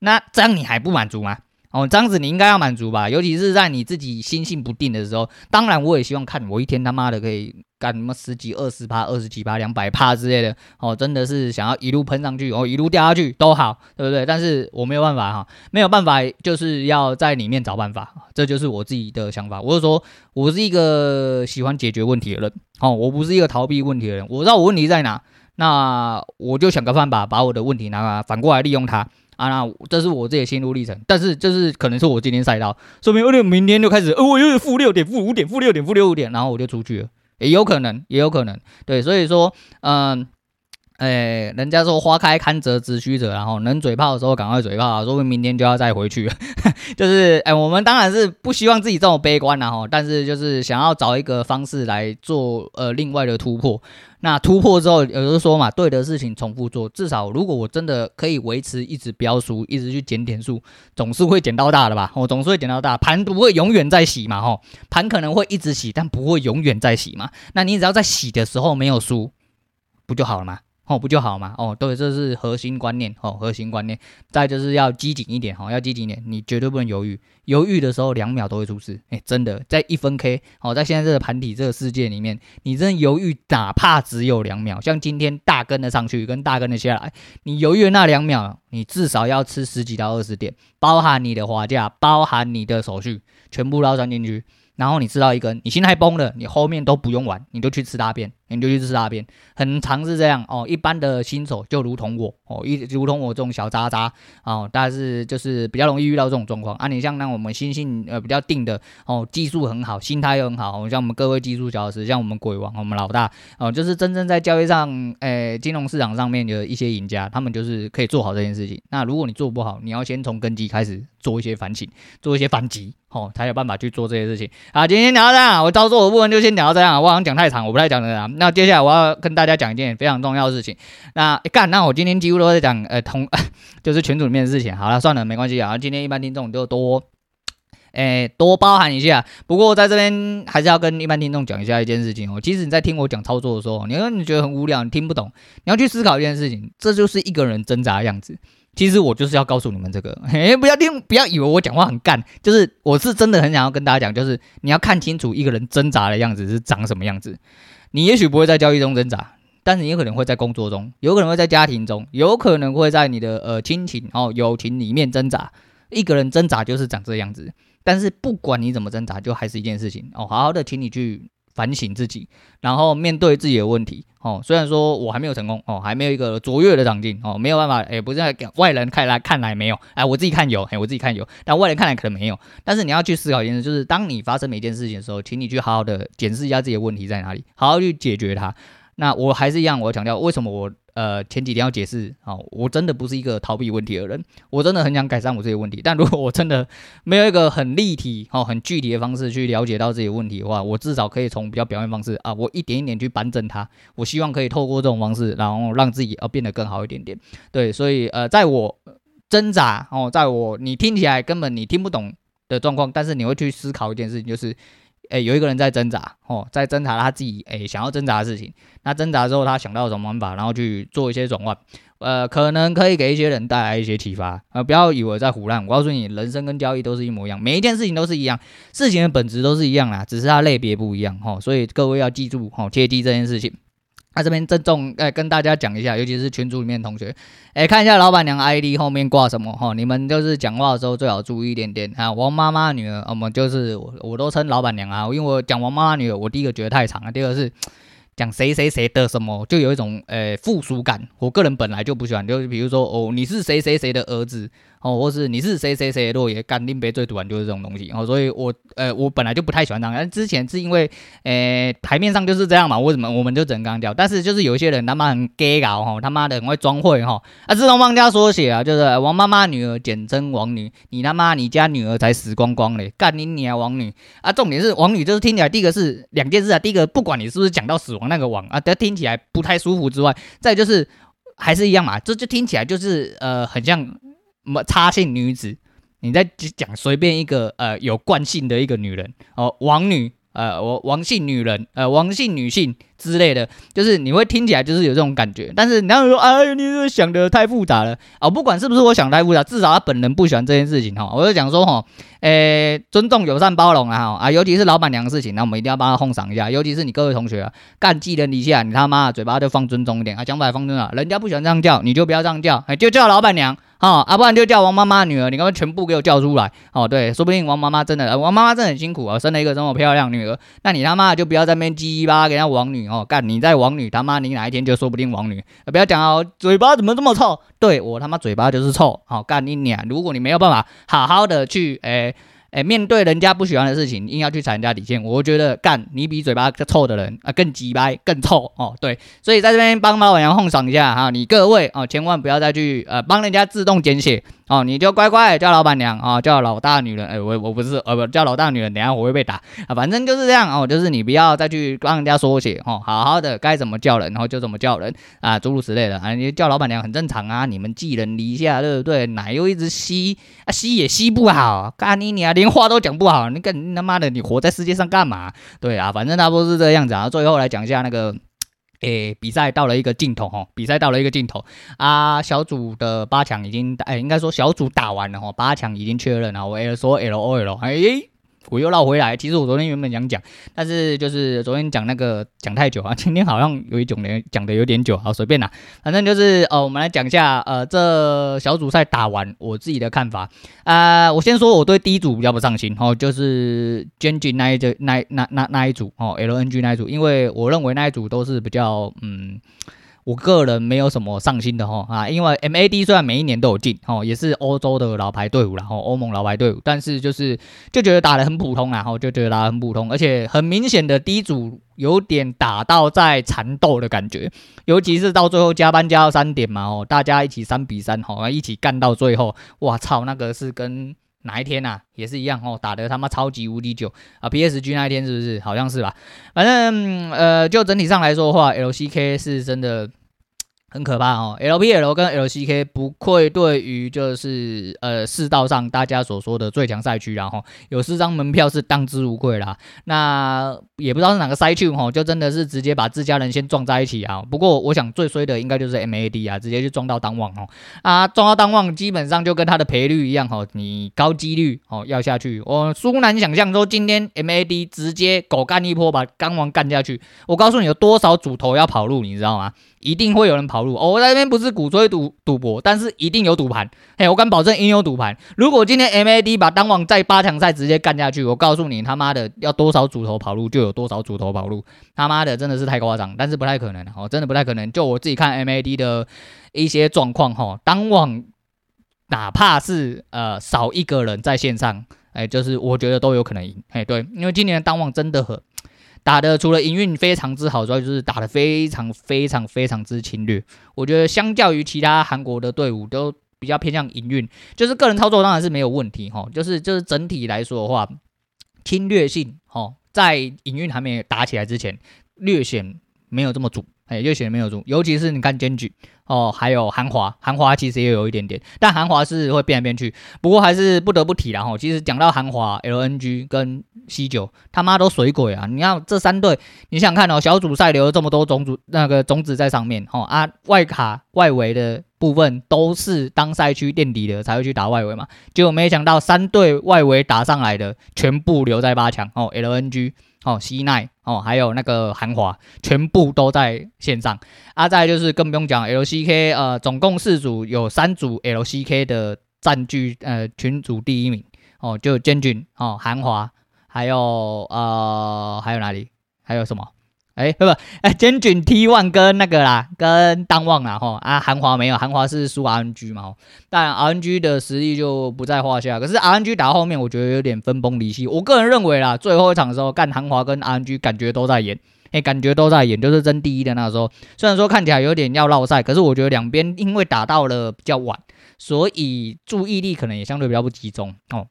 Speaker 1: 那这样你还不满足吗？哦，这样子你应该要满足吧，尤其是在你自己心性不定的时候。当然，我也希望看我一天他妈的可以干什么十几、二十趴、二十几趴、两百趴之类的。哦，真的是想要一路喷上去，哦，一路掉下去都好，对不对？但是我没有办法哈，没有办法，就是要在里面找办法。这就是我自己的想法。我是说，我是一个喜欢解决问题的人。哦，我不是一个逃避问题的人。我知道我问题在哪，那我就想个办法把我的问题拿来反过来利用它。啊，那这是我自己心路历程，但是就是可能是我今天赛道，说明我明天就开始，哦，我又是负六点、负五点、负六点、负六点，然后我就出去了，也有可能，也有可能，对，所以说，嗯，哎，人家说花开堪折直须折，然后能嘴炮的时候赶快嘴炮，说不定明天就要再回去，就是，哎，我们当然是不希望自己这么悲观然后，但是就是想要找一个方式来做，呃，另外的突破。那突破之后，有人说嘛，对的事情重复做，至少如果我真的可以维持一直标输，一直去捡点数，总是会捡到大的吧？我总是会捡到大，盘不会永远在洗嘛？吼，盘可能会一直洗，但不会永远在洗嘛？那你只要在洗的时候没有输，不就好了吗？哦，不就好吗？哦，对，这是核心观念。哦，核心观念。再就是要机警一点。哦，要机警一点，你绝对不能犹豫。犹豫的时候，两秒都会出事。哎，真的，在一分 K，哦，在现在这个盘体这个世界里面，你真的犹豫，哪怕只有两秒，像今天大根的上去，跟大根的下来，你犹豫的那两秒，你至少要吃十几到二十点，包含你的滑价，包含你的手续，全部捞算进去。然后你吃到一根，你心态崩了，你后面都不用玩，你就去吃大便，你就去吃大便，很常是这样哦。一般的新手就如同我哦，一如同我这种小渣渣哦，但是就是比较容易遇到这种状况啊。你像那我们心性呃比较定的哦，技术很好，心态又很好，像我们各位技术小老师，像我们鬼王，我们老大哦，就是真正在交易上，诶，金融市场上面的一些赢家，他们就是可以做好这件事情。那如果你做不好，你要先从根基开始做一些反省，做一些反击。哦，才有办法去做这些事情。啊，今天聊到这样，我操作的部分就先聊到这样。我好像讲太长，我不太讲的了。那接下来我要跟大家讲一件非常重要的事情。那干、那我今天几乎都在讲呃同，就是群组里面的事情。好了，算了，没关系啊。今天一般听众就多，诶、多包涵一下。不过在这边还是要跟一般听众讲一下一件事情哦。其实你在听我讲操作的时候，你说你觉得很无聊，你听不懂，你要去思考一件事情，这就是一个人挣扎的样子。其实我就是要告诉你们这个，嘿，不要听，不要以为我讲话很干，就是我是真的很想要跟大家讲，就是你要看清楚一个人挣扎的样子是长什么样子。你也许不会在交易中挣扎，但是你有可能会在工作中，有可能会在家庭中，有可能会在你的呃亲情哦友情里面挣扎。一个人挣扎就是长这样子，但是不管你怎么挣扎，就还是一件事情哦，好好的，请你去。反省自己，然后面对自己的问题哦。虽然说我还没有成功哦，还没有一个卓越的长进哦，没有办法，哎，不是在外人看来看来没有，哎，我自己看有，哎，我自己看有，但外人看来可能没有。但是你要去思考一件事，就是当你发生每件事情的时候，请你去好好的检视一下自己的问题在哪里，好好去解决它。那我还是一样，我要强调为什么我呃前几天要解释，哦，我真的不是一个逃避问题的人，我真的很想改善我这些问题。但如果我真的没有一个很立体、哦很具体的方式去了解到这些问题的话，我至少可以从比较表面方式啊，我一点一点去扳正它。我希望可以透过这种方式，然后让自己要变得更好一点点。对，所以呃，在我挣扎哦，在我你听起来根本你听不懂的状况，但是你会去思考一件事情，就是。诶，有一个人在挣扎，哦，在挣扎他自己诶想要挣扎的事情。那挣扎之后，他想到什么方法，然后去做一些转换，呃，可能可以给一些人带来一些启发。呃，不要以为在胡乱，我告诉你，人生跟交易都是一模一样，每一件事情都是一样，事情的本质都是一样啦，只是它类别不一样，哈。所以各位要记住，哈，切记这件事情。那、这边郑重哎跟大家讲一下，尤其是群组里面同学，哎看一下老板娘 ID 后面挂什么哈，你们就是讲话的时候最好注意一点点啊。王妈妈女儿，我们就是我我都称老板娘啊，因为我讲王妈妈女儿，我第一个觉得太长了，第二个是讲谁谁谁的什么，就有一种呃附属感，我个人本来就不喜欢，就是比如说哦你是谁谁谁的儿子。哦，或是你是谁谁谁落叶，干林北最突然就是这种东西哦，所以我呃我本来就不太喜欢这样，但之前是因为呃台面上就是这样嘛，为什么我们就只能刚掉？但是就是有些人他妈很 gay 搞哈，他妈的很会装会哈，啊自动放假缩写啊，就是王妈妈女儿简称王女，你他妈你家女儿才死光光嘞，干你你啊王女啊，重点是王女就是听起来第一个是两件事啊，第一个不管你是不是讲到死亡那个王啊，但听起来不太舒服之外，再就是还是一样嘛，这就听起来就是呃很像。什么插姓女子？你在讲随便一个呃有惯性的一个女人哦，王女呃，我王姓女人呃，王姓女性之类的，就是你会听起来就是有这种感觉。但是你要说哎，你是想的太复杂了哦，不管是不是我想太复杂，至少他本人不喜欢这件事情哈。我就讲说哈，诶，尊重、友善、包容啊啊，尤其是老板娘的事情，那我们一定要帮他哄赏一下。尤其是你各位同学，干技能一下，你他妈嘴巴就放尊重一点啊，讲白放尊啊，人家不喜欢这样叫，你就不要这样叫，就叫老板娘。哦，啊，不然就叫王妈妈女儿，你刚刚全部给我叫出来。哦，对，说不定王妈妈真的，王妈妈真的很辛苦啊，生了一个这么漂亮女儿。那你他妈就不要在那边叽叽巴给人家王女哦，哦干你在王女他妈，你哪一天就说不定王女。不要讲哦，嘴巴怎么这么臭？对我他妈嘴巴就是臭。好、哦，干你娘！如果你没有办法好好的去，诶、欸。哎，面对人家不喜欢的事情，硬要去踩人家底线，我觉得干你比嘴巴臭的人啊更鸡掰更臭哦。对，所以在这边帮老板娘哄赏一下哈，你各位哦，千万不要再去呃帮人家自动简写。哦，你就乖乖叫老板娘啊、哦，叫老大女人，哎，我我不是，呃，不叫老大女人，等下我会被打啊，反正就是这样哦，就是你不要再去帮人家缩写哦，好好的该怎么叫人，然后就怎么叫人啊，诸如此类的啊，你叫老板娘很正常啊，你们寄人篱下，对不对？奶又一直吸啊，吸也吸不好，干你你啊，连话都讲不好，你干他妈的，你活在世界上干嘛？对啊，反正差不多是这样子啊，最后来讲一下那个。诶，比赛到了一个尽头哈，比赛到了一个尽头啊，小组的八强已经，诶，应该说小组打完了哈，八强已经确认了，我 L 说 L O L，诶。我又绕回来，其实我昨天原本想讲，但是就是昨天讲那个讲太久啊，今天好像有一种人讲的有点久，好随便啦，反正就是呃，我们来讲一下呃，这小组赛打完我自己的看法啊、我先说我对第一组比较不上心哦，就是 Genji 那一组那那那那一组哦，LNG 那一组，因为我认为那一组都是比较嗯。我个人没有什么上心的哈啊，因为 MAD 虽然每一年都有进哦，也是欧洲的老牌队伍，然后欧盟老牌队伍，但是就是就觉得打得很普通，然后就觉得打得很普通，而且很明显的第一组有点打到在缠斗的感觉，尤其是到最后加班加到三点嘛哦，大家一起三比三哈，一起干到最后，哇操，那个是跟。哪一天呐、啊，也是一样哦，打得他妈超级无敌久啊！PSG 那一天是不是？好像是吧。反正呃，就整体上来说的话，LCK 是真的。很可怕哦，LPL 跟 LCK 不愧对于就是呃世道上大家所说的最强赛区，然后有四张门票是当之无愧啦。那也不知道是哪个赛区哈，就真的是直接把自家人先撞在一起啊。不过我想最衰的应该就是 MAD 啊，直接就撞到单旺哦啊，撞到单旺基本上就跟他的赔率一样哈，你高几率哦要下去。我殊难想象说今天 MAD 直接狗干一波把单旺干下去，我告诉你有多少主头要跑路，你知道吗？一定会有人跑路，哦，我在这边不是鼓吹赌赌博，但是一定有赌盘。嘿，我敢保证一定有赌盘。如果今天 MAD 把单网在八强赛直接干下去，我告诉你他妈的要多少主头跑路就有多少主头跑路，他妈的真的是太夸张，但是不太可能哦，真的不太可能。就我自己看 MAD 的一些状况哈，单网哪怕是呃少一个人在线上，哎，就是我觉得都有可能赢。哎，对，因为今年的单网真的很。打的除了营运非常之好之外，就是打的非常非常非常之侵略。我觉得相较于其他韩国的队伍，都比较偏向营运，就是个人操作当然是没有问题哈。就是就是整体来说的话，侵略性哈，在营运还没打起来之前，略显没有这么足。哎，略显没有足，尤其是你看剑举哦，还有韩华，韩华其实也有一点点，但韩华是会变来变去。不过还是不得不提啦哈。其实讲到韩华、LNG 跟 C 九，他妈都水鬼啊！你看这三队，你想看哦，小组赛留了这么多种子，那个种子在上面哦啊，外卡外围的部分都是当赛区垫底的才会去打外围嘛，结果没想到三队外围打上来的全部留在八强哦，LNG。哦，西奈哦，还有那个韩华，全部都在线上。啊，再就是更不用讲，LCK 呃，总共四组有三组 LCK 的占据呃群组第一名哦，就建军哦，韩华，还有呃还有哪里？还有什么？哎，不不，哎，坚决 T1 跟那个啦，跟当旺啦，吼啊，韩华没有，韩华是输 RNG 嘛，但 RNG 的实力就不在话下。可是 RNG 打到后面，我觉得有点分崩离析。我个人认为啦，最后一场的时候，干韩华跟 RNG 感觉都在演，哎，感觉都在演，就是争第一的那个时候。虽然说看起来有点要落赛，可是我觉得两边因为打到了比较晚，所以注意力可能也相对比较不集中哦。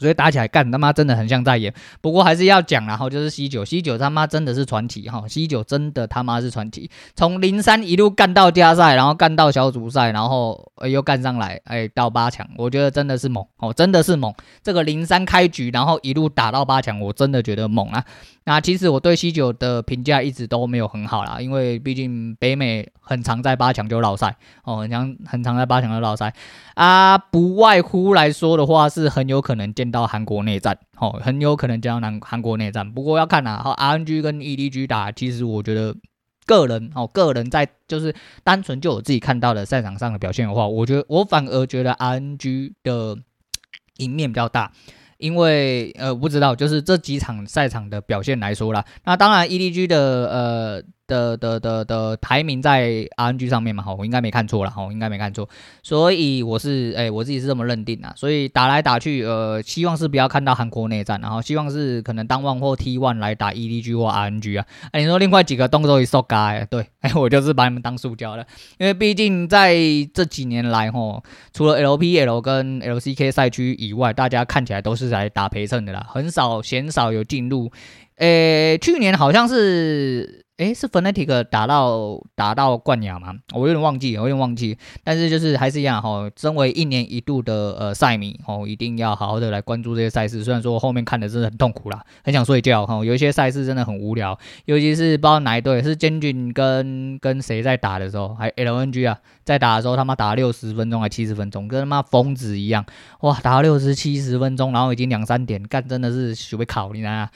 Speaker 1: 所以打起来干他妈真的很像在演，不过还是要讲，然后就是 C 九，C 九他妈真的是传奇哈，C 九真的他妈是传奇，从零三一路干到加赛，然后干到小组赛，然后又干上来，哎，到八强，我觉得真的是猛哦，真的是猛。这个零三开局，然后一路打到八强，我真的觉得猛啊。那其实我对 C 九的评价一直都没有很好啦，因为毕竟北美很常在八强就落赛哦，很常很常在八强就落赛啊，不外乎来说的话是很有可能见到韩国内战哦，很有可能见到南韩国内战。不过要看啊，好 RNG 跟 EDG 打，其实我觉得个人哦，个人在就是单纯就我自己看到的赛场上的表现的话，我觉得我反而觉得 RNG 的赢面比较大。因为呃，不知道，就是这几场赛场的表现来说啦，那当然 EDG 的呃。的的的的排名在 RNG 上面嘛，哈，我应该没看错了，哈，应该没看错，所以我是，哎、我自己是这么认定的，所以打来打去，呃，希望是不要看到韩国内战，然后希望是可能当 ONE 或 T1 来打 EDG 或 RNG 啊，哎、你说另外几个动作一扫嘎，对，哎、我就是把你们当塑胶了，因为毕竟在这几年来，哈，除了 LPL 跟 LCK 赛区以外，大家看起来都是来打陪衬的啦，很少鲜少有进入，呃、去年好像是。诶，是 Fnatic 打到打到冠亚吗？我有点忘记，我有点忘记。但是就是还是一样哈、身为一年一度的呃赛迷哦，一定要好好的来关注这些赛事。虽然说我后面看的真的很痛苦啦，很想睡觉哈、有一些赛事真的很无聊，尤其是不知道哪一队是坚俊跟跟谁在打的时候，还 LNG 啊，在打的时候他妈打了六十分钟还七十分钟，跟他妈疯子一样哇，打了六十七十分钟，然后已经两三点，干真的是准备考你啊！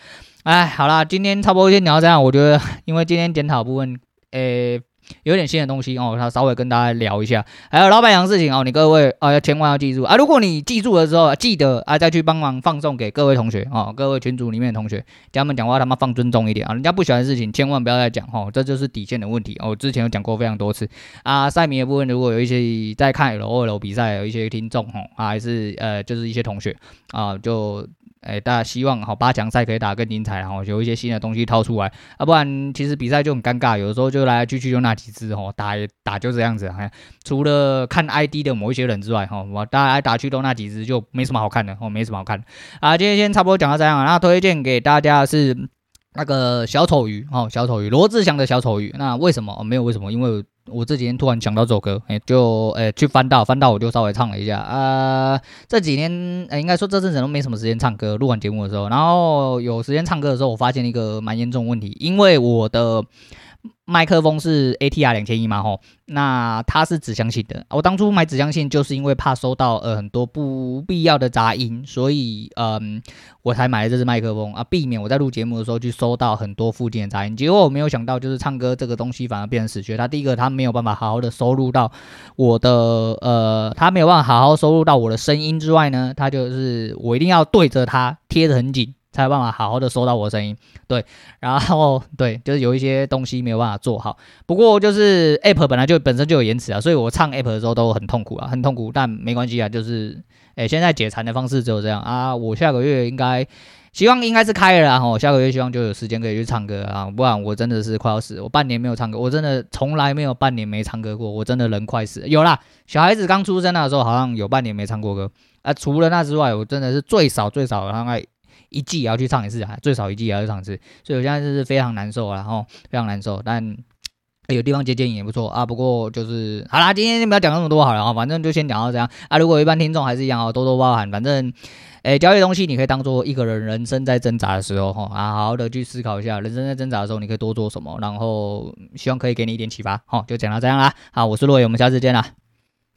Speaker 1: 哎，好啦，今天差不多先聊这样。我觉得，因为今天检讨部分，诶、有点新的东西哦，他稍微跟大家聊一下。还有老板娘事情哦，你各位啊，要千万要记住啊！如果你记住了之后，记得啊，再去帮忙放送给各位同学哦，各位群组里面的同学，叫他们讲话他妈放尊重一点啊！人家不喜欢的事情，千万不要再讲哦，这就是底线的问题哦。之前有讲过非常多次啊。赛迷的部分，如果有一些在看 LOL 比赛，有一些听众哦，还是呃，就是一些同学啊，就。哎，大家希望好八强赛可以打更精彩，然后有一些新的东西掏出来，啊，不然其实比赛就很尴尬，有的时候就来来去去就那几只哦，打也打就这样子，哎，除了看 ID 的某一些人之外，哈，我打来打去都那几只，就没什么好看的，哦，没什么好看。啊，今天先差不多讲到这样，那推荐给大家是那个小丑鱼，哦，小丑鱼，罗志祥的小丑鱼。那为什么？没有为什么，因为。我这几天突然想到这首歌，哎，就哎去翻到翻到，我就稍微唱了一下。呃，这几天，应该说这阵子都没什么时间唱歌，录完节目的时候，然后有时间唱歌的时候，我发现一个蛮严重的问题，因为我的。麦克风是 ATR 两千一嘛吼，那它是指向性的。我当初买指向性就是因为怕收到呃很多不必要的杂音，所以嗯我才买了这支麦克风啊，避免我在录节目的时候去收到很多附近的杂音。结果我没有想到，就是唱歌这个东西反而变成死穴。它第一个它没有办法好好的收录到我的呃，它没有办法好好收录到我的声音之外呢，它就是我一定要对着它贴得很紧。才有办法好好的收到我的声音，对，然后对，就是有一些东西没有办法做好。不过就是 App 本来就本身就有延迟啊，所以我唱 App 的时候都很痛苦啊，很痛苦。但没关系啊，就是诶，现在解馋的方式只有这样啊。我下个月应该希望应该是开了啦，吼，下个月希望就有时间可以去唱歌啊，不然我真的是快要死，我半年没有唱歌，我真的从来没有半年没唱歌过，我真的人快死。有啦，小孩子刚出生那时候好像有半年没唱过歌啊，除了那之外，我真的是最少最少大概一季也要去唱一次啊，最少一季也要去唱一次，所以我现在就是非常难受啊，吼，非常难受，但。有地方接电影也不错啊，不过就是好啦，今天就不要讲那么多好了啊，反正就先讲到这样啊。如果一般听众还是一样啊，多多包涵。反正，诶、欸，交易东西你可以当做一个人人生在挣扎的时候哈啊，好好的去思考一下，人生在挣扎的时候你可以多做什么，然后希望可以给你一点启发。好，就讲到这样啦。好，我是洛伟，我们下次见啦。